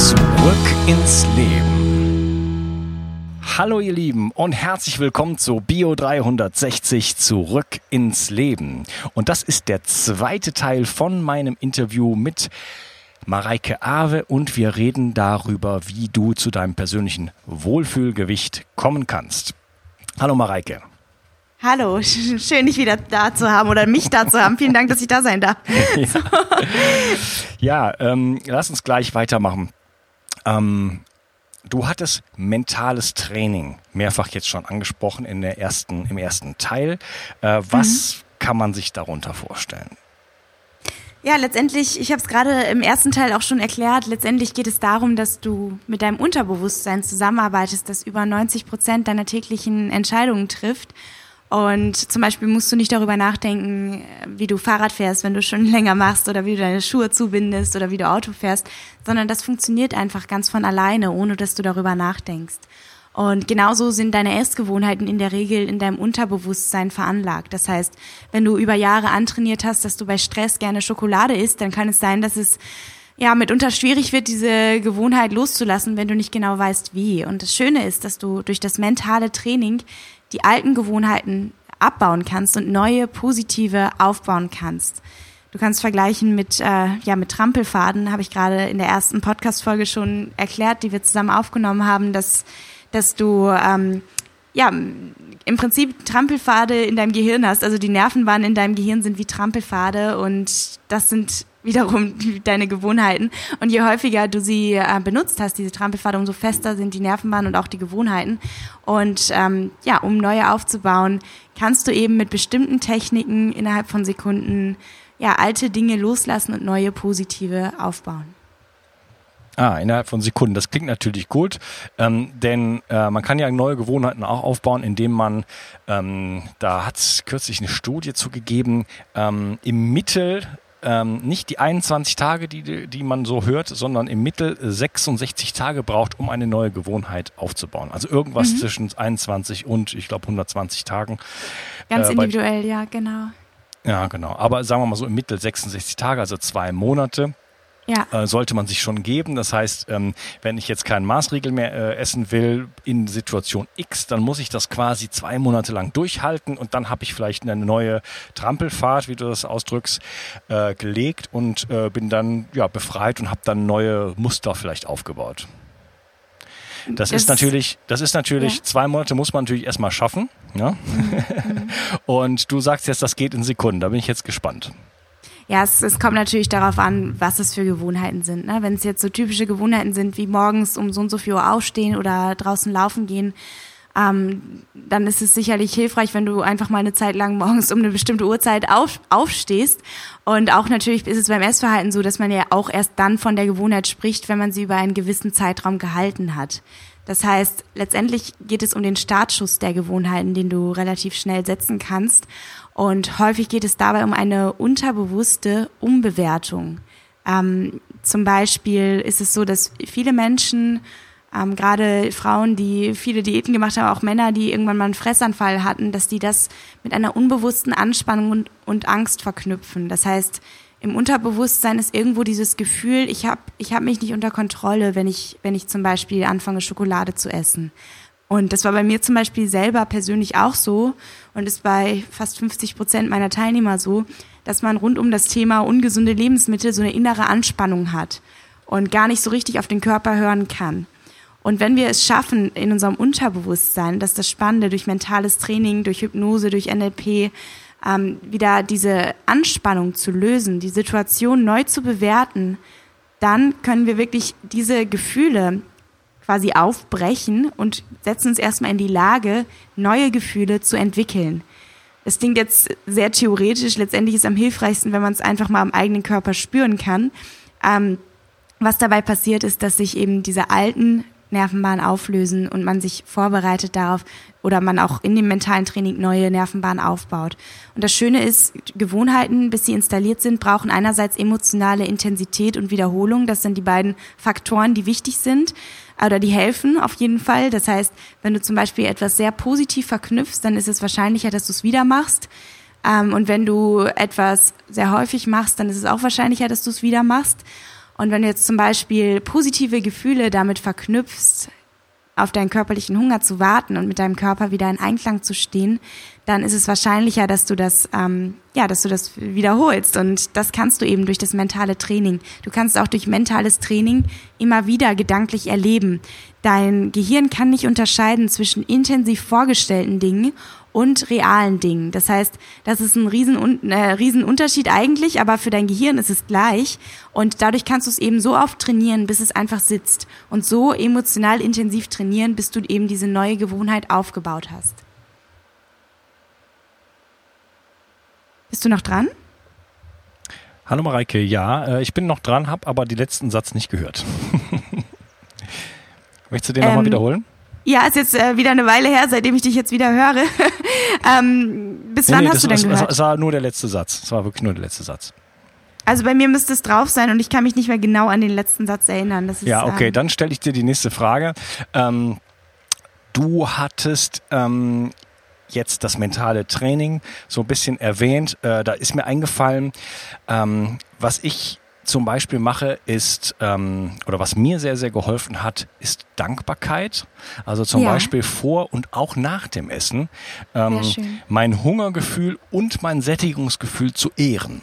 Zurück ins Leben. Hallo ihr Lieben und herzlich willkommen zu Bio 360 Zurück ins Leben. Und das ist der zweite Teil von meinem Interview mit Mareike Awe und wir reden darüber, wie du zu deinem persönlichen Wohlfühlgewicht kommen kannst. Hallo Mareike. Hallo, schön dich wieder da zu haben oder mich da zu haben. Vielen Dank, dass ich da sein darf. ja, ja ähm, lass uns gleich weitermachen. Ähm, du hattest mentales Training mehrfach jetzt schon angesprochen in der ersten, im ersten Teil. Äh, was mhm. kann man sich darunter vorstellen? Ja, letztendlich, ich habe es gerade im ersten Teil auch schon erklärt, letztendlich geht es darum, dass du mit deinem Unterbewusstsein zusammenarbeitest, das über 90 Prozent deiner täglichen Entscheidungen trifft und zum Beispiel musst du nicht darüber nachdenken, wie du Fahrrad fährst, wenn du schon länger machst oder wie du deine Schuhe zubindest oder wie du Auto fährst, sondern das funktioniert einfach ganz von alleine, ohne dass du darüber nachdenkst. Und genauso sind deine Essgewohnheiten in der Regel in deinem Unterbewusstsein veranlagt. Das heißt, wenn du über Jahre antrainiert hast, dass du bei Stress gerne Schokolade isst, dann kann es sein, dass es ja mitunter schwierig wird, diese Gewohnheit loszulassen, wenn du nicht genau weißt, wie. Und das Schöne ist, dass du durch das mentale Training die alten Gewohnheiten abbauen kannst und neue positive aufbauen kannst. Du kannst vergleichen mit äh, ja mit Trampelfaden, habe ich gerade in der ersten Podcast Folge schon erklärt, die wir zusammen aufgenommen haben, dass dass du ähm, ja im Prinzip Trampelpfade in deinem Gehirn hast. Also die Nervenbahnen in deinem Gehirn sind wie Trampelpfade und das sind wiederum deine Gewohnheiten. Und je häufiger du sie äh, benutzt hast, diese Trampelpfade, umso fester sind die Nervenbahnen und auch die Gewohnheiten. Und ähm, ja, um neue aufzubauen, kannst du eben mit bestimmten Techniken innerhalb von Sekunden ja alte Dinge loslassen und neue positive aufbauen. Ah, innerhalb von Sekunden. Das klingt natürlich gut, ähm, denn äh, man kann ja neue Gewohnheiten auch aufbauen, indem man, ähm, da hat es kürzlich eine Studie zugegeben, ähm, im Mittel ähm, nicht die 21 Tage, die, die man so hört, sondern im Mittel 66 Tage braucht, um eine neue Gewohnheit aufzubauen. Also irgendwas mhm. zwischen 21 und, ich glaube, 120 Tagen. Ganz äh, individuell, ja, genau. Ja, genau. Aber sagen wir mal so im Mittel 66 Tage, also zwei Monate ja. äh, sollte man sich schon geben. Das heißt, ähm, wenn ich jetzt keinen Maßriegel mehr äh, essen will in Situation X, dann muss ich das quasi zwei Monate lang durchhalten und dann habe ich vielleicht eine neue Trampelfahrt, wie du das ausdrückst, äh, gelegt und äh, bin dann ja befreit und habe dann neue Muster vielleicht aufgebaut. Das, das ist natürlich, das ist natürlich, ja. zwei Monate muss man natürlich erstmal schaffen. Ja? Mhm. und du sagst jetzt, das geht in Sekunden. Da bin ich jetzt gespannt. Ja, es, es kommt natürlich darauf an, was es für Gewohnheiten sind. Ne? Wenn es jetzt so typische Gewohnheiten sind, wie morgens um so und so viel Uhr aufstehen oder draußen laufen gehen, ähm, dann ist es sicherlich hilfreich, wenn du einfach mal eine Zeit lang morgens um eine bestimmte Uhrzeit auf, aufstehst. Und auch natürlich ist es beim Essverhalten so, dass man ja auch erst dann von der Gewohnheit spricht, wenn man sie über einen gewissen Zeitraum gehalten hat. Das heißt, letztendlich geht es um den Startschuss der Gewohnheiten, den du relativ schnell setzen kannst. Und häufig geht es dabei um eine unterbewusste Umbewertung. Ähm, zum Beispiel ist es so, dass viele Menschen, ähm, gerade Frauen, die viele Diäten gemacht haben, auch Männer, die irgendwann mal einen Fressanfall hatten, dass die das mit einer unbewussten Anspannung und, und Angst verknüpfen. Das heißt, im Unterbewusstsein ist irgendwo dieses Gefühl, ich habe ich hab mich nicht unter Kontrolle, wenn ich, wenn ich zum Beispiel anfange, Schokolade zu essen. Und das war bei mir zum Beispiel selber persönlich auch so und ist bei fast 50 Prozent meiner Teilnehmer so, dass man rund um das Thema ungesunde Lebensmittel so eine innere Anspannung hat und gar nicht so richtig auf den Körper hören kann. Und wenn wir es schaffen, in unserem Unterbewusstsein, dass das Spannende durch mentales Training, durch Hypnose, durch NLP, ähm, wieder diese Anspannung zu lösen, die Situation neu zu bewerten, dann können wir wirklich diese Gefühle, quasi aufbrechen und setzen uns erstmal in die Lage, neue Gefühle zu entwickeln. Es klingt jetzt sehr theoretisch, letztendlich ist es am hilfreichsten, wenn man es einfach mal am eigenen Körper spüren kann. Ähm, was dabei passiert, ist, dass sich eben diese alten Nervenbahnen auflösen und man sich vorbereitet darauf oder man auch in dem mentalen Training neue Nervenbahnen aufbaut. Und das Schöne ist, Gewohnheiten, bis sie installiert sind, brauchen einerseits emotionale Intensität und Wiederholung. Das sind die beiden Faktoren, die wichtig sind oder die helfen auf jeden Fall. Das heißt, wenn du zum Beispiel etwas sehr positiv verknüpfst, dann ist es wahrscheinlicher, dass du es wieder machst. Ähm, und wenn du etwas sehr häufig machst, dann ist es auch wahrscheinlicher, dass du es wieder machst. Und wenn du jetzt zum Beispiel positive Gefühle damit verknüpfst, auf deinen körperlichen Hunger zu warten und mit deinem Körper wieder in Einklang zu stehen, dann ist es wahrscheinlicher, dass du das, ähm, ja, dass du das wiederholst. Und das kannst du eben durch das mentale Training. Du kannst auch durch mentales Training immer wieder gedanklich erleben. Dein Gehirn kann nicht unterscheiden zwischen intensiv vorgestellten Dingen und realen Dingen. Das heißt, das ist ein riesen, äh, riesen Unterschied eigentlich, aber für dein Gehirn ist es gleich. Und dadurch kannst du es eben so oft trainieren, bis es einfach sitzt. Und so emotional intensiv trainieren, bis du eben diese neue Gewohnheit aufgebaut hast. Bist du noch dran? Hallo Mareike, ja, äh, ich bin noch dran, habe aber den letzten Satz nicht gehört. Möchtest du den ähm, nochmal wiederholen? Ja, ist jetzt äh, wieder eine Weile her, seitdem ich dich jetzt wieder höre. ähm, bis nee, wann nee, hast das, du denn es, gehört? Es war nur der letzte Satz. Es war wirklich nur der letzte Satz. Also bei mir müsste es drauf sein und ich kann mich nicht mehr genau an den letzten Satz erinnern. Ist, ja, okay, ähm, dann stelle ich dir die nächste Frage. Ähm, du hattest ähm, jetzt das mentale Training so ein bisschen erwähnt. Äh, da ist mir eingefallen, ähm, was ich zum Beispiel mache, ist, ähm, oder was mir sehr, sehr geholfen hat, ist Dankbarkeit. Also zum ja. Beispiel vor und auch nach dem Essen ähm, mein Hungergefühl und mein Sättigungsgefühl zu ehren.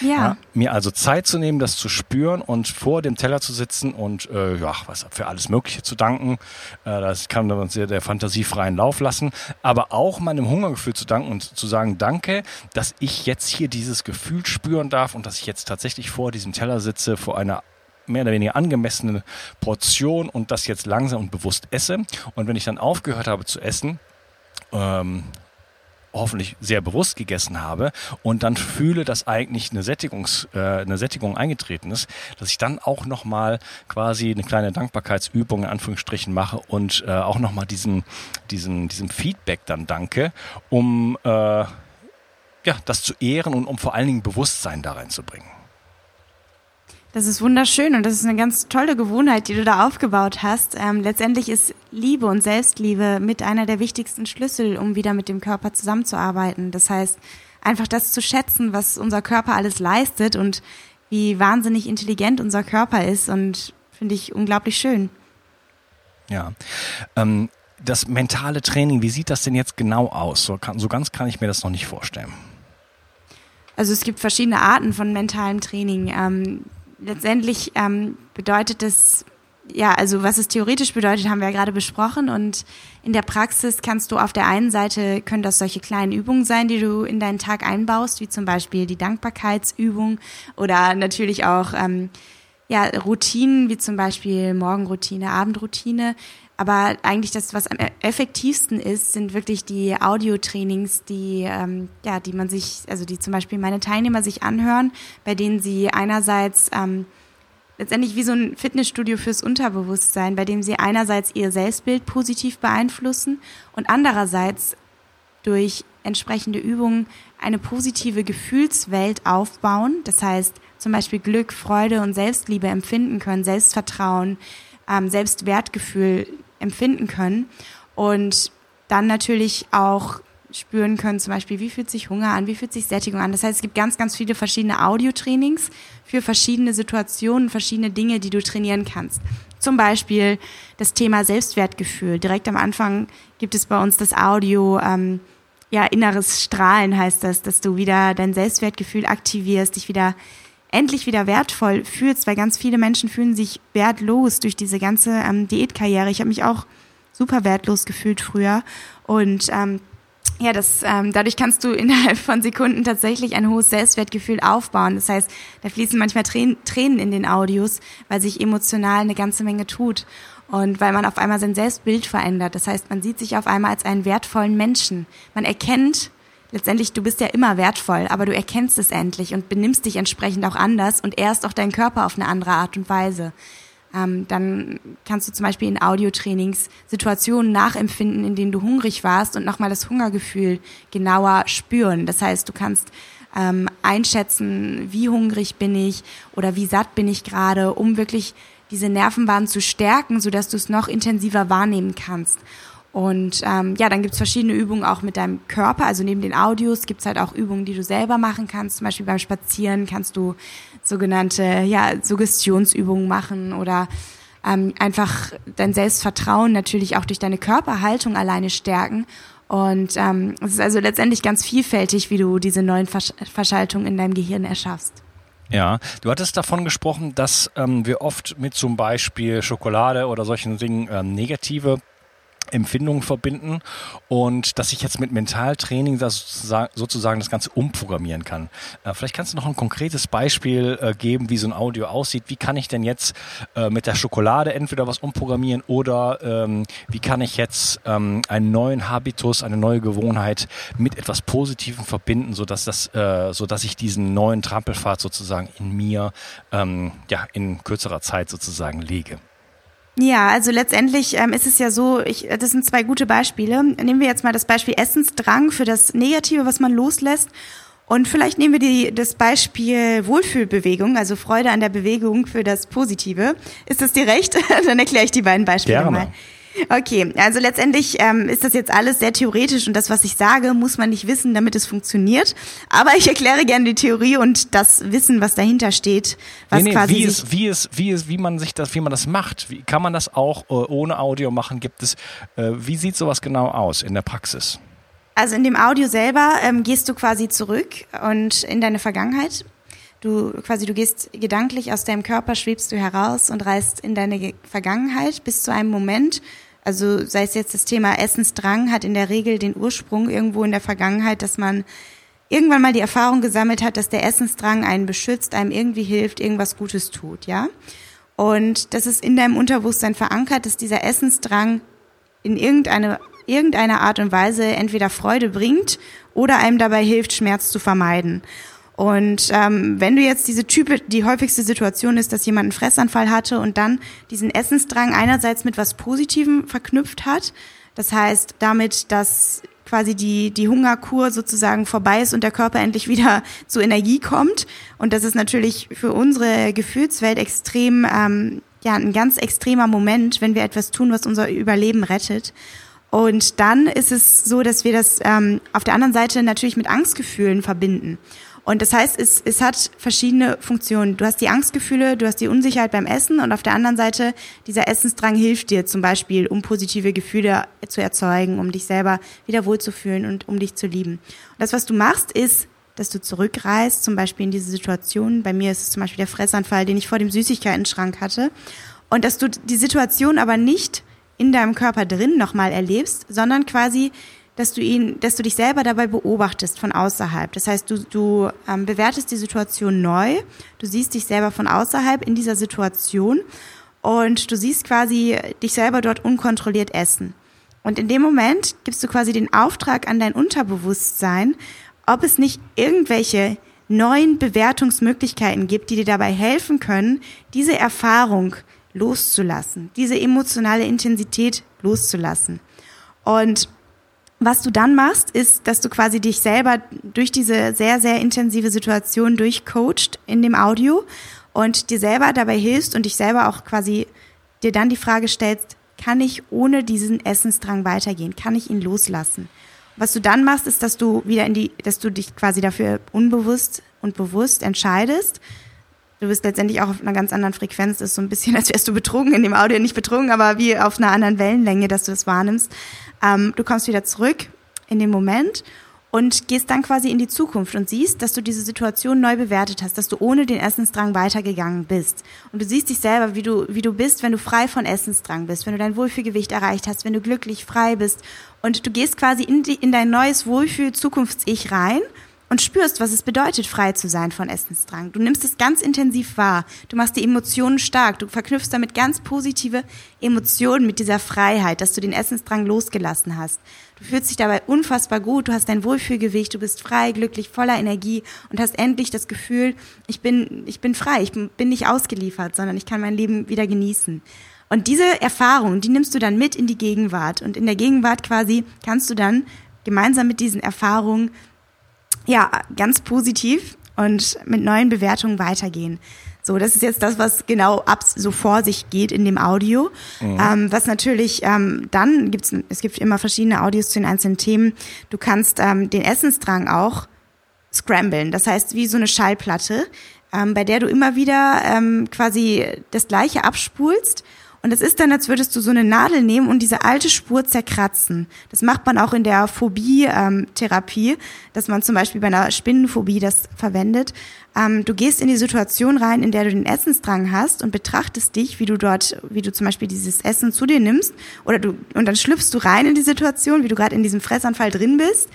Ja. ja. Mir also Zeit zu nehmen, das zu spüren und vor dem Teller zu sitzen und äh, ja, was für alles Mögliche zu danken. Äh, das kann man sehr der Fantasie freien Lauf lassen. Aber auch meinem Hungergefühl zu danken und zu sagen, danke, dass ich jetzt hier dieses Gefühl spüren darf und dass ich jetzt tatsächlich vor diesem Teller sitze, vor einer mehr oder weniger angemessene Portion und das jetzt langsam und bewusst esse. Und wenn ich dann aufgehört habe zu essen, ähm, hoffentlich sehr bewusst gegessen habe und dann fühle, dass eigentlich eine, Sättigungs, äh, eine Sättigung eingetreten ist, dass ich dann auch nochmal quasi eine kleine Dankbarkeitsübung in Anführungsstrichen mache und äh, auch nochmal diesem, diesem, diesem Feedback dann danke, um äh, ja, das zu ehren und um vor allen Dingen Bewusstsein da reinzubringen. Das ist wunderschön und das ist eine ganz tolle Gewohnheit, die du da aufgebaut hast. Ähm, letztendlich ist Liebe und Selbstliebe mit einer der wichtigsten Schlüssel, um wieder mit dem Körper zusammenzuarbeiten. Das heißt, einfach das zu schätzen, was unser Körper alles leistet und wie wahnsinnig intelligent unser Körper ist und finde ich unglaublich schön. Ja. Ähm, das mentale Training, wie sieht das denn jetzt genau aus? So, kann, so ganz kann ich mir das noch nicht vorstellen. Also es gibt verschiedene Arten von mentalem Training. Ähm, letztendlich ähm, bedeutet es, ja, also was es theoretisch bedeutet, haben wir ja gerade besprochen. Und in der Praxis kannst du auf der einen Seite, können das solche kleinen Übungen sein, die du in deinen Tag einbaust, wie zum Beispiel die Dankbarkeitsübung oder natürlich auch ähm, ja, Routinen, wie zum Beispiel Morgenroutine, Abendroutine. Aber eigentlich das, was am effektivsten ist, sind wirklich die Audiotrainings, die, ähm, ja, die man sich, also die zum Beispiel meine Teilnehmer sich anhören, bei denen sie einerseits ähm, letztendlich wie so ein Fitnessstudio fürs Unterbewusstsein, bei dem sie einerseits ihr Selbstbild positiv beeinflussen und andererseits durch entsprechende Übungen eine positive Gefühlswelt aufbauen. Das heißt, zum Beispiel Glück, Freude und Selbstliebe empfinden können, Selbstvertrauen, ähm, Selbstwertgefühl empfinden können und dann natürlich auch spüren können, zum Beispiel, wie fühlt sich Hunger an, wie fühlt sich Sättigung an. Das heißt, es gibt ganz, ganz viele verschiedene Audiotrainings für verschiedene Situationen, verschiedene Dinge, die du trainieren kannst. Zum Beispiel das Thema Selbstwertgefühl. Direkt am Anfang gibt es bei uns das Audio, ähm, ja, inneres Strahlen heißt das, dass du wieder dein Selbstwertgefühl aktivierst, dich wieder endlich wieder wertvoll fühlst, weil ganz viele Menschen fühlen sich wertlos durch diese ganze ähm, Diätkarriere. Ich habe mich auch super wertlos gefühlt früher und ähm, ja, das, ähm, dadurch kannst du innerhalb von Sekunden tatsächlich ein hohes Selbstwertgefühl aufbauen. Das heißt, da fließen manchmal Tränen in den Audios, weil sich emotional eine ganze Menge tut und weil man auf einmal sein Selbstbild verändert. Das heißt, man sieht sich auf einmal als einen wertvollen Menschen. Man erkennt, letztendlich, du bist ja immer wertvoll, aber du erkennst es endlich und benimmst dich entsprechend auch anders und ehrst auch deinen Körper auf eine andere Art und Weise. Ähm, dann kannst du zum Beispiel in Audiotrainings Situationen nachempfinden, in denen du hungrig warst und nochmal das Hungergefühl genauer spüren. Das heißt, du kannst ähm, einschätzen, wie hungrig bin ich oder wie satt bin ich gerade, um wirklich diese Nervenbahn zu stärken, sodass du es noch intensiver wahrnehmen kannst. Und ähm, ja, dann gibt's verschiedene Übungen auch mit deinem Körper. Also neben den Audios gibt's halt auch Übungen, die du selber machen kannst. Zum Beispiel beim Spazieren kannst du sogenannte ja, Suggestionsübungen machen oder ähm, einfach dein Selbstvertrauen natürlich auch durch deine Körperhaltung alleine stärken. Und ähm, es ist also letztendlich ganz vielfältig, wie du diese neuen Versch Verschaltungen in deinem Gehirn erschaffst. Ja, du hattest davon gesprochen, dass ähm, wir oft mit zum Beispiel Schokolade oder solchen Dingen ähm, negative Empfindungen verbinden und dass ich jetzt mit Mentaltraining das sozusagen das Ganze umprogrammieren kann. Äh, vielleicht kannst du noch ein konkretes Beispiel äh, geben, wie so ein Audio aussieht. Wie kann ich denn jetzt äh, mit der Schokolade entweder was umprogrammieren oder ähm, wie kann ich jetzt ähm, einen neuen Habitus, eine neue Gewohnheit mit etwas Positivem verbinden, sodass das, sodass ich diesen neuen Trampelpfad sozusagen in mir ähm, ja in kürzerer Zeit sozusagen lege. Ja, also letztendlich ähm, ist es ja so, ich, das sind zwei gute Beispiele. Nehmen wir jetzt mal das Beispiel Essensdrang für das Negative, was man loslässt. Und vielleicht nehmen wir die, das Beispiel Wohlfühlbewegung, also Freude an der Bewegung für das Positive. Ist das dir recht? Dann erkläre ich die beiden Beispiele Gerne. mal. Okay, also letztendlich ähm, ist das jetzt alles sehr theoretisch und das, was ich sage, muss man nicht wissen, damit es funktioniert. Aber ich erkläre gerne die Theorie und das Wissen, was dahinter steht, was nee, nee, quasi wie es, wie es, wie es, wie man sich das, wie man das macht. Wie kann man das auch äh, ohne Audio machen? Gibt es? Äh, wie sieht sowas genau aus in der Praxis? Also in dem Audio selber ähm, gehst du quasi zurück und in deine Vergangenheit. Du quasi, du gehst gedanklich aus deinem Körper, schwebst du heraus und reist in deine Vergangenheit bis zu einem Moment, also sei es jetzt das Thema Essensdrang, hat in der Regel den Ursprung irgendwo in der Vergangenheit, dass man irgendwann mal die Erfahrung gesammelt hat, dass der Essensdrang einen beschützt, einem irgendwie hilft, irgendwas Gutes tut, ja. Und das ist in deinem Unterbewusstsein verankert, dass dieser Essensdrang in irgendeine, irgendeiner Art und Weise entweder Freude bringt oder einem dabei hilft, Schmerz zu vermeiden. Und ähm, wenn du jetzt diese Type, die häufigste Situation ist, dass jemand einen Fressanfall hatte und dann diesen Essensdrang einerseits mit was Positivem verknüpft hat, das heißt damit, dass quasi die, die Hungerkur sozusagen vorbei ist und der Körper endlich wieder zur Energie kommt. Und das ist natürlich für unsere Gefühlswelt extrem, ähm, ja, ein ganz extremer Moment, wenn wir etwas tun, was unser Überleben rettet. Und dann ist es so, dass wir das ähm, auf der anderen Seite natürlich mit Angstgefühlen verbinden. Und das heißt, es, es hat verschiedene Funktionen. Du hast die Angstgefühle, du hast die Unsicherheit beim Essen und auf der anderen Seite dieser Essensdrang hilft dir zum Beispiel, um positive Gefühle zu erzeugen, um dich selber wieder wohlzufühlen und um dich zu lieben. Und das, was du machst, ist, dass du zurückreist, zum Beispiel in diese Situation. Bei mir ist es zum Beispiel der Fressanfall, den ich vor dem Süßigkeiten-Schrank hatte. Und dass du die Situation aber nicht in deinem Körper drin nochmal erlebst, sondern quasi dass du ihn, dass du dich selber dabei beobachtest von außerhalb. Das heißt, du, du ähm, bewertest die Situation neu, du siehst dich selber von außerhalb in dieser Situation und du siehst quasi dich selber dort unkontrolliert essen. Und in dem Moment gibst du quasi den Auftrag an dein Unterbewusstsein, ob es nicht irgendwelche neuen Bewertungsmöglichkeiten gibt, die dir dabei helfen können, diese Erfahrung loszulassen, diese emotionale Intensität loszulassen. Und was du dann machst, ist, dass du quasi dich selber durch diese sehr, sehr intensive Situation durchcoacht in dem Audio und dir selber dabei hilfst und dich selber auch quasi dir dann die Frage stellst, kann ich ohne diesen Essensdrang weitergehen? Kann ich ihn loslassen? Was du dann machst, ist, dass du wieder in die, dass du dich quasi dafür unbewusst und bewusst entscheidest. Du bist letztendlich auch auf einer ganz anderen Frequenz. Das ist so ein bisschen, als wärst du betrogen in dem Audio, nicht betrogen, aber wie auf einer anderen Wellenlänge, dass du das wahrnimmst. Ähm, du kommst wieder zurück in den Moment und gehst dann quasi in die Zukunft und siehst, dass du diese Situation neu bewertet hast, dass du ohne den Essensdrang weitergegangen bist. Und du siehst dich selber, wie du, wie du bist, wenn du frei von Essensdrang bist, wenn du dein Wohlfühlgewicht erreicht hast, wenn du glücklich frei bist. Und du gehst quasi in, die, in dein neues Wohlfühl-Zukunfts-Ich rein und spürst, was es bedeutet, frei zu sein von Essensdrang. Du nimmst es ganz intensiv wahr. Du machst die Emotionen stark. Du verknüpfst damit ganz positive Emotionen mit dieser Freiheit, dass du den Essensdrang losgelassen hast. Du fühlst dich dabei unfassbar gut. Du hast dein Wohlfühlgewicht. Du bist frei, glücklich, voller Energie und hast endlich das Gefühl, ich bin, ich bin frei. Ich bin nicht ausgeliefert, sondern ich kann mein Leben wieder genießen. Und diese Erfahrung, die nimmst du dann mit in die Gegenwart. Und in der Gegenwart quasi kannst du dann gemeinsam mit diesen Erfahrungen ja, ganz positiv und mit neuen Bewertungen weitergehen. So, das ist jetzt das, was genau ab so vor sich geht in dem Audio. Mhm. Ähm, was natürlich ähm, dann gibt's, es gibt immer verschiedene Audios zu den einzelnen Themen. Du kannst ähm, den Essensdrang auch scramblen. Das heißt, wie so eine Schallplatte, ähm, bei der du immer wieder ähm, quasi das Gleiche abspulst und es ist dann, als würdest du so eine Nadel nehmen und diese alte Spur zerkratzen. Das macht man auch in der Phobie-Therapie, ähm, dass man zum Beispiel bei einer Spinnenphobie das verwendet. Ähm, du gehst in die Situation rein, in der du den Essensdrang hast und betrachtest dich, wie du dort, wie du zum Beispiel dieses Essen zu dir nimmst, oder du, und dann schlüpfst du rein in die Situation, wie du gerade in diesem Fressanfall drin bist.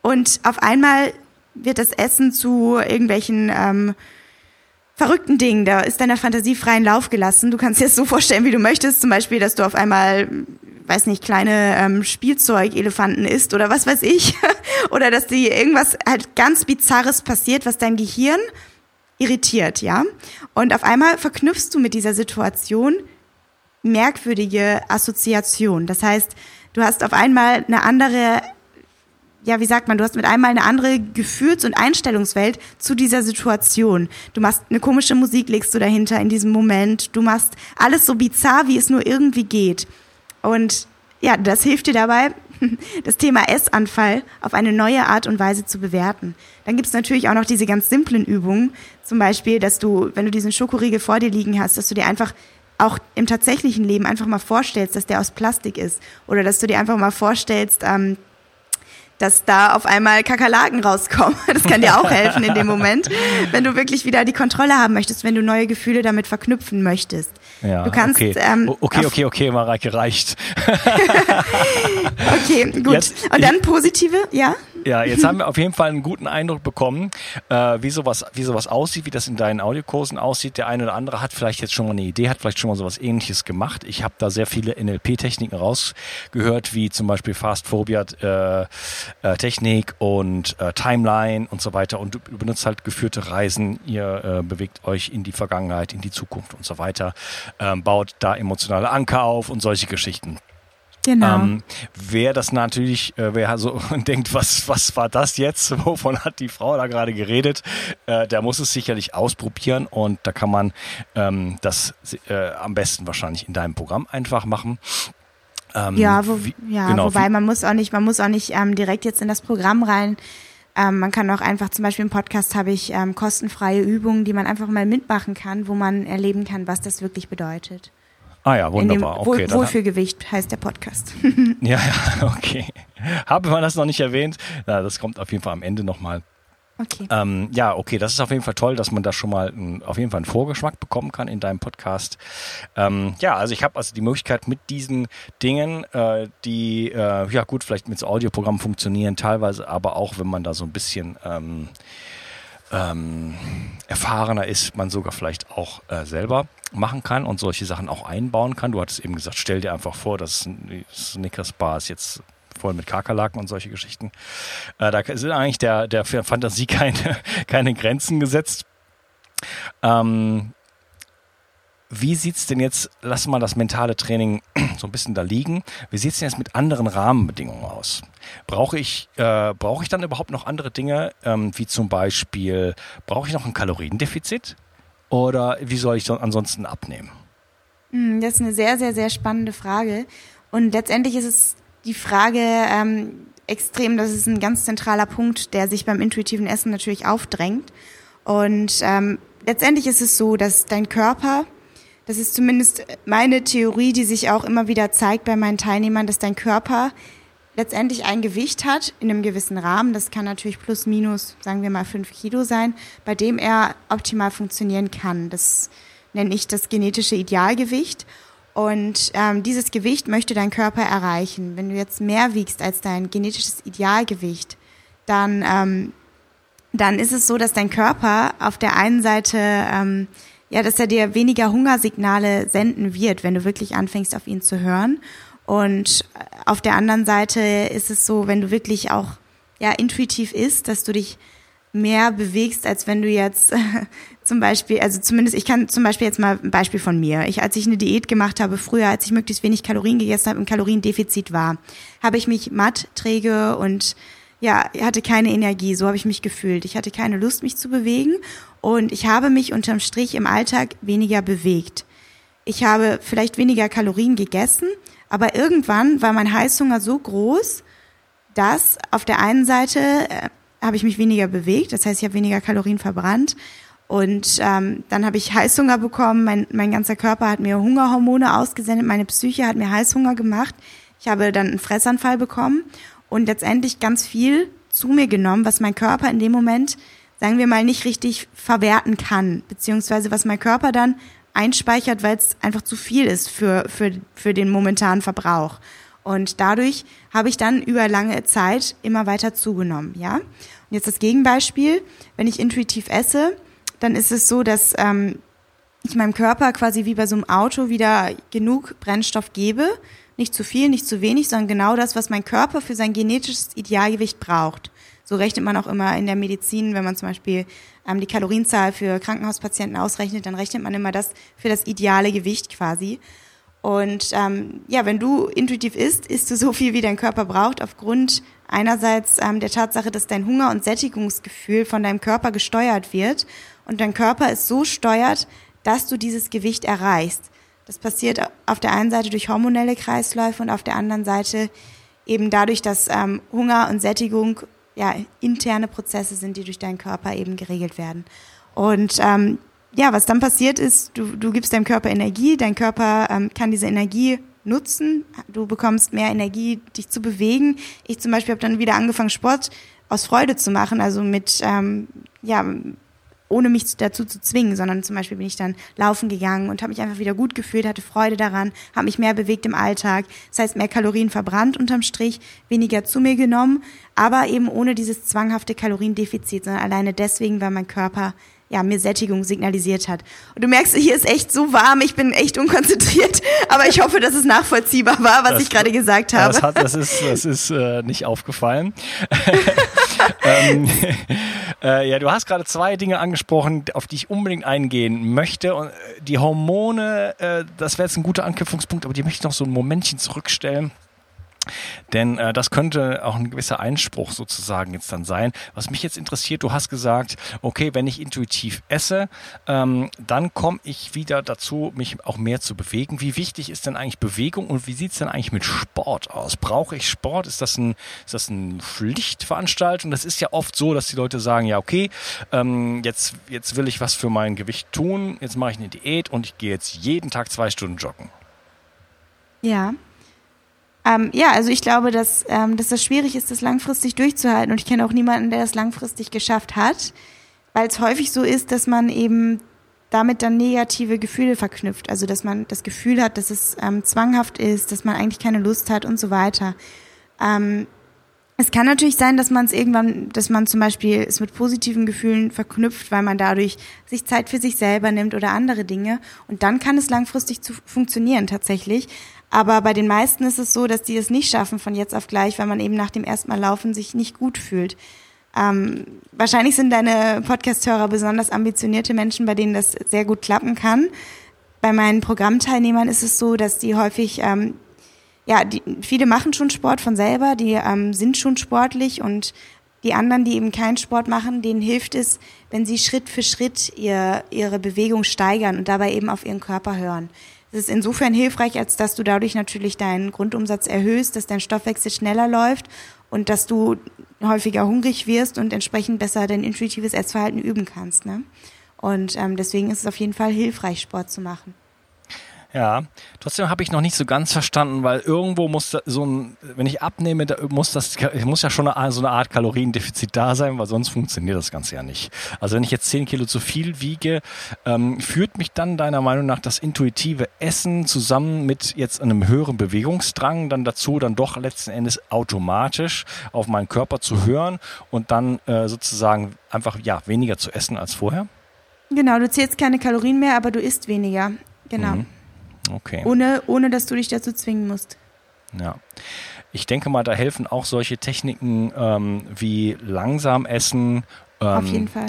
Und auf einmal wird das Essen zu irgendwelchen ähm, verrückten Dingen. Da ist deiner Fantasie freien Lauf gelassen. Du kannst dir das so vorstellen, wie du möchtest. Zum Beispiel, dass du auf einmal, weiß nicht, kleine ähm, Spielzeugelefanten isst oder was weiß ich. oder dass dir irgendwas halt ganz Bizarres passiert, was dein Gehirn irritiert, ja. Und auf einmal verknüpfst du mit dieser Situation merkwürdige Assoziation. Das heißt, du hast auf einmal eine andere ja, wie sagt man, du hast mit einmal eine andere Gefühls- und Einstellungswelt zu dieser Situation. Du machst eine komische Musik, legst du dahinter in diesem Moment. Du machst alles so bizarr, wie es nur irgendwie geht. Und ja, das hilft dir dabei, das Thema Essanfall auf eine neue Art und Weise zu bewerten. Dann gibt's natürlich auch noch diese ganz simplen Übungen. Zum Beispiel, dass du, wenn du diesen Schokoriegel vor dir liegen hast, dass du dir einfach auch im tatsächlichen Leben einfach mal vorstellst, dass der aus Plastik ist. Oder dass du dir einfach mal vorstellst, ähm, dass da auf einmal Kakerlaken rauskommen. Das kann dir auch helfen in dem Moment, wenn du wirklich wieder die Kontrolle haben möchtest, wenn du neue Gefühle damit verknüpfen möchtest. Ja, du kannst, okay. Ähm, okay, okay, okay, Mareike, reicht. okay, gut. Jetzt, Und dann positive, ja? Ja, jetzt haben wir auf jeden Fall einen guten Eindruck bekommen, äh, wie sowas, wie sowas aussieht, wie das in deinen Audiokursen aussieht. Der eine oder andere hat vielleicht jetzt schon mal eine Idee, hat vielleicht schon mal sowas ähnliches gemacht. Ich habe da sehr viele NLP-Techniken rausgehört, wie zum Beispiel Fast Phobia äh, äh, Technik und äh, Timeline und so weiter. Und du benutzt halt geführte Reisen, ihr äh, bewegt euch in die Vergangenheit, in die Zukunft und so weiter, ähm, baut da emotionale Anker auf und solche Geschichten. Genau. Ähm, wer das natürlich, äh, wer so denkt, was, was war das jetzt? Wovon hat die Frau da gerade geredet? Äh, der muss es sicherlich ausprobieren und da kann man ähm, das äh, am besten wahrscheinlich in deinem Programm einfach machen. Ähm, ja, wo, wie, ja genau, wobei man muss auch nicht, man muss auch nicht ähm, direkt jetzt in das Programm rein. Ähm, man kann auch einfach, zum Beispiel im Podcast habe ich ähm, kostenfreie Übungen, die man einfach mal mitmachen kann, wo man erleben kann, was das wirklich bedeutet. Ah ja, wunderbar. Okay, Wohl, Wohlfühlgewicht heißt der Podcast. ja, ja, okay. Habe man das noch nicht erwähnt? Ja, das kommt auf jeden Fall am Ende nochmal. Okay. Ähm, ja, okay, das ist auf jeden Fall toll, dass man da schon mal ein, auf jeden Fall einen Vorgeschmack bekommen kann in deinem Podcast. Ähm, ja, also ich habe also die Möglichkeit mit diesen Dingen, äh, die äh, ja gut vielleicht mit so Audioprogrammen funktionieren, teilweise aber auch, wenn man da so ein bisschen ähm, ähm, erfahrener ist, man sogar vielleicht auch äh, selber machen kann und solche Sachen auch einbauen kann. Du hattest eben gesagt, stell dir einfach vor, dass Snickers Bars jetzt voll mit Kakerlaken und solche Geschichten. Äh, da sind eigentlich der, der Fantasie keine, keine Grenzen gesetzt. Ähm, wie sieht's denn jetzt, lass mal das mentale Training so ein bisschen da liegen, wie sieht's denn jetzt mit anderen Rahmenbedingungen aus? Brauche ich, äh, brauche ich dann überhaupt noch andere Dinge, ähm, wie zum Beispiel, brauche ich noch ein Kaloriendefizit? Oder wie soll ich ansonsten abnehmen? Hm, das ist eine sehr, sehr, sehr spannende Frage. Und letztendlich ist es die Frage ähm, extrem, das ist ein ganz zentraler Punkt, der sich beim intuitiven Essen natürlich aufdrängt. Und ähm, letztendlich ist es so, dass dein Körper, das ist zumindest meine Theorie, die sich auch immer wieder zeigt bei meinen Teilnehmern, dass dein Körper letztendlich ein Gewicht hat in einem gewissen Rahmen, das kann natürlich plus minus, sagen wir mal, fünf Kilo sein, bei dem er optimal funktionieren kann. Das nenne ich das genetische Idealgewicht. Und ähm, dieses Gewicht möchte dein Körper erreichen. Wenn du jetzt mehr wiegst als dein genetisches Idealgewicht, dann ähm, dann ist es so, dass dein Körper auf der einen Seite, ähm, ja, dass er dir weniger Hungersignale senden wird, wenn du wirklich anfängst, auf ihn zu hören. Und auf der anderen Seite ist es so, wenn du wirklich auch ja intuitiv isst, dass du dich mehr bewegst, als wenn du jetzt zum Beispiel, also zumindest, ich kann zum Beispiel jetzt mal ein Beispiel von mir. Ich, als ich eine Diät gemacht habe früher, als ich möglichst wenig Kalorien gegessen habe, im Kaloriendefizit war, habe ich mich matt, träge und ja, hatte keine Energie, so habe ich mich gefühlt. Ich hatte keine Lust, mich zu bewegen und ich habe mich unterm Strich im Alltag weniger bewegt. Ich habe vielleicht weniger Kalorien gegessen, aber irgendwann war mein Heißhunger so groß, dass auf der einen Seite äh, habe ich mich weniger bewegt, das heißt, ich habe weniger Kalorien verbrannt. Und ähm, dann habe ich Heißhunger bekommen, mein, mein ganzer Körper hat mir Hungerhormone ausgesendet, meine Psyche hat mir Heißhunger gemacht. Ich habe dann einen Fressanfall bekommen und letztendlich ganz viel zu mir genommen, was mein Körper in dem Moment, sagen wir mal, nicht richtig verwerten kann, beziehungsweise was mein Körper dann einspeichert, weil es einfach zu viel ist für, für, für den momentanen Verbrauch. Und dadurch habe ich dann über lange Zeit immer weiter zugenommen, ja. Und jetzt das Gegenbeispiel, wenn ich intuitiv esse, dann ist es so, dass ähm, ich meinem Körper quasi wie bei so einem Auto wieder genug Brennstoff gebe, nicht zu viel, nicht zu wenig, sondern genau das, was mein Körper für sein genetisches Idealgewicht braucht. So rechnet man auch immer in der Medizin, wenn man zum Beispiel ähm, die Kalorienzahl für Krankenhauspatienten ausrechnet, dann rechnet man immer das für das ideale Gewicht quasi. Und ähm, ja, wenn du intuitiv isst, isst du so viel, wie dein Körper braucht, aufgrund einerseits ähm, der Tatsache, dass dein Hunger- und Sättigungsgefühl von deinem Körper gesteuert wird und dein Körper ist so steuert, dass du dieses Gewicht erreichst. Das passiert auf der einen Seite durch hormonelle Kreisläufe und auf der anderen Seite eben dadurch, dass ähm, Hunger und Sättigung ja interne Prozesse sind, die durch deinen Körper eben geregelt werden. Und ähm, ja, was dann passiert ist, du, du gibst deinem Körper Energie, dein Körper ähm, kann diese Energie nutzen, du bekommst mehr Energie, dich zu bewegen. Ich zum Beispiel habe dann wieder angefangen, Sport aus Freude zu machen, also mit, ähm, ja, ohne mich dazu zu zwingen, sondern zum Beispiel bin ich dann laufen gegangen und habe mich einfach wieder gut gefühlt, hatte Freude daran, habe mich mehr bewegt im Alltag. Das heißt, mehr Kalorien verbrannt unterm Strich, weniger zu mir genommen, aber eben ohne dieses zwanghafte Kaloriendefizit, sondern alleine deswegen, weil mein Körper ja, mir Sättigung signalisiert hat. Und du merkst, hier ist echt so warm, ich bin echt unkonzentriert, aber ich hoffe, dass es nachvollziehbar war, was das, ich gerade gesagt habe. Das, hat, das ist, das ist äh, nicht aufgefallen. ähm, äh, ja, du hast gerade zwei Dinge angesprochen, auf die ich unbedingt eingehen möchte. Und äh, die Hormone, äh, das wäre jetzt ein guter Anknüpfungspunkt, aber die möchte ich noch so ein Momentchen zurückstellen. Denn äh, das könnte auch ein gewisser Einspruch sozusagen jetzt dann sein. Was mich jetzt interessiert, du hast gesagt, okay, wenn ich intuitiv esse, ähm, dann komme ich wieder dazu, mich auch mehr zu bewegen. Wie wichtig ist denn eigentlich Bewegung und wie sieht's denn eigentlich mit Sport aus? Brauche ich Sport? Ist das ein, ist das eine Pflichtveranstaltung? Das ist ja oft so, dass die Leute sagen, ja, okay, ähm, jetzt, jetzt will ich was für mein Gewicht tun, jetzt mache ich eine Diät und ich gehe jetzt jeden Tag zwei Stunden joggen. Ja, ähm, ja, also ich glaube, dass, ähm, dass das schwierig ist, das langfristig durchzuhalten. Und ich kenne auch niemanden, der das langfristig geschafft hat, weil es häufig so ist, dass man eben damit dann negative Gefühle verknüpft. Also dass man das Gefühl hat, dass es ähm, zwanghaft ist, dass man eigentlich keine Lust hat und so weiter. Ähm, es kann natürlich sein, dass man es irgendwann, dass man zum Beispiel es mit positiven Gefühlen verknüpft, weil man dadurch sich Zeit für sich selber nimmt oder andere Dinge. Und dann kann es langfristig zu funktionieren tatsächlich. Aber bei den meisten ist es so, dass die es nicht schaffen von jetzt auf gleich, weil man eben nach dem ersten Mal laufen sich nicht gut fühlt. Ähm, wahrscheinlich sind deine Podcast-Hörer besonders ambitionierte Menschen, bei denen das sehr gut klappen kann. Bei meinen Programmteilnehmern ist es so, dass die häufig, ähm, ja, die, viele machen schon Sport von selber, die ähm, sind schon sportlich und die anderen, die eben keinen Sport machen, denen hilft es, wenn sie Schritt für Schritt ihr, ihre Bewegung steigern und dabei eben auf ihren Körper hören. Es ist insofern hilfreich, als dass du dadurch natürlich deinen Grundumsatz erhöhst, dass dein Stoffwechsel schneller läuft und dass du häufiger hungrig wirst und entsprechend besser dein intuitives Essverhalten üben kannst. Ne? Und ähm, deswegen ist es auf jeden Fall hilfreich, Sport zu machen. Ja, trotzdem habe ich noch nicht so ganz verstanden, weil irgendwo muss so ein, wenn ich abnehme, da muss das, muss ja schon eine, so eine Art Kaloriendefizit da sein, weil sonst funktioniert das Ganze ja nicht. Also wenn ich jetzt 10 Kilo zu viel wiege, ähm, führt mich dann deiner Meinung nach das intuitive Essen zusammen mit jetzt einem höheren Bewegungsdrang dann dazu, dann doch letzten Endes automatisch auf meinen Körper zu hören und dann äh, sozusagen einfach ja weniger zu essen als vorher? Genau, du zählst keine Kalorien mehr, aber du isst weniger. Genau. Mhm. Okay. Ohne, ohne dass du dich dazu zwingen musst. Ja. Ich denke mal, da helfen auch solche Techniken ähm, wie langsam essen. Ähm, Auf jeden Fall.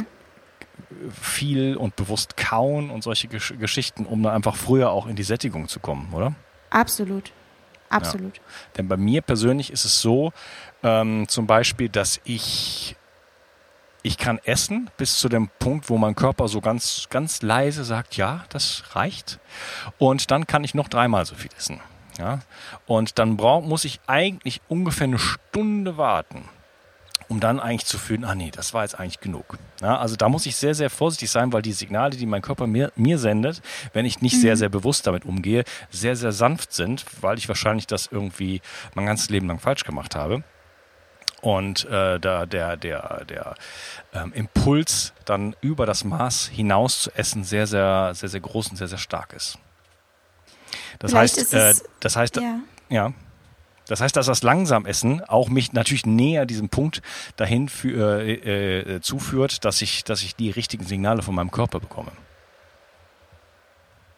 Viel und bewusst kauen und solche Gesch Geschichten, um dann einfach früher auch in die Sättigung zu kommen, oder? Absolut. Absolut. Ja. Denn bei mir persönlich ist es so, ähm, zum Beispiel, dass ich ich kann essen bis zu dem Punkt, wo mein Körper so ganz, ganz leise sagt, ja, das reicht. Und dann kann ich noch dreimal so viel essen. Ja? Und dann brauch, muss ich eigentlich ungefähr eine Stunde warten, um dann eigentlich zu fühlen, ah nee, das war jetzt eigentlich genug. Ja, also da muss ich sehr, sehr vorsichtig sein, weil die Signale, die mein Körper mir, mir sendet, wenn ich nicht mhm. sehr, sehr bewusst damit umgehe, sehr, sehr sanft sind, weil ich wahrscheinlich das irgendwie mein ganzes Leben lang falsch gemacht habe und äh, da der, der, der ähm, Impuls dann über das Maß hinaus zu essen sehr, sehr, sehr, sehr groß und sehr, sehr stark ist. Das Vielleicht heißt, äh, das heißt, ja. ja. Das heißt, dass das Langsamessen auch mich natürlich näher diesem Punkt dahin für, äh, äh, zuführt, dass ich, dass ich die richtigen Signale von meinem Körper bekomme.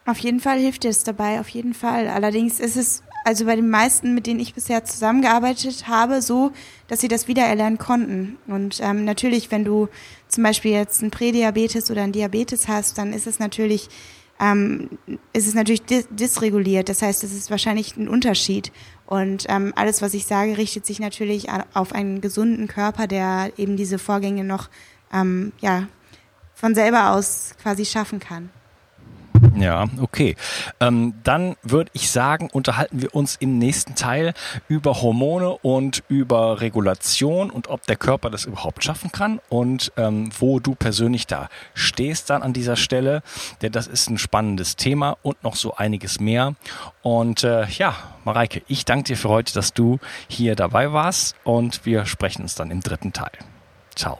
Auf jeden Fall hilft es dabei, auf jeden Fall. Allerdings ist es also bei den meisten, mit denen ich bisher zusammengearbeitet habe, so, dass sie das wiedererlernen konnten. Und ähm, natürlich, wenn du zum Beispiel jetzt ein Prädiabetes oder ein Diabetes hast, dann ist es natürlich ähm, ist es natürlich dis dysreguliert. Das heißt, es ist wahrscheinlich ein Unterschied. Und ähm, alles, was ich sage, richtet sich natürlich auf einen gesunden Körper, der eben diese Vorgänge noch ähm, ja, von selber aus quasi schaffen kann. Ja, okay. Ähm, dann würde ich sagen, unterhalten wir uns im nächsten Teil über Hormone und über Regulation und ob der Körper das überhaupt schaffen kann und ähm, wo du persönlich da stehst dann an dieser Stelle. Denn das ist ein spannendes Thema und noch so einiges mehr. Und äh, ja, Mareike, ich danke dir für heute, dass du hier dabei warst und wir sprechen uns dann im dritten Teil. Ciao.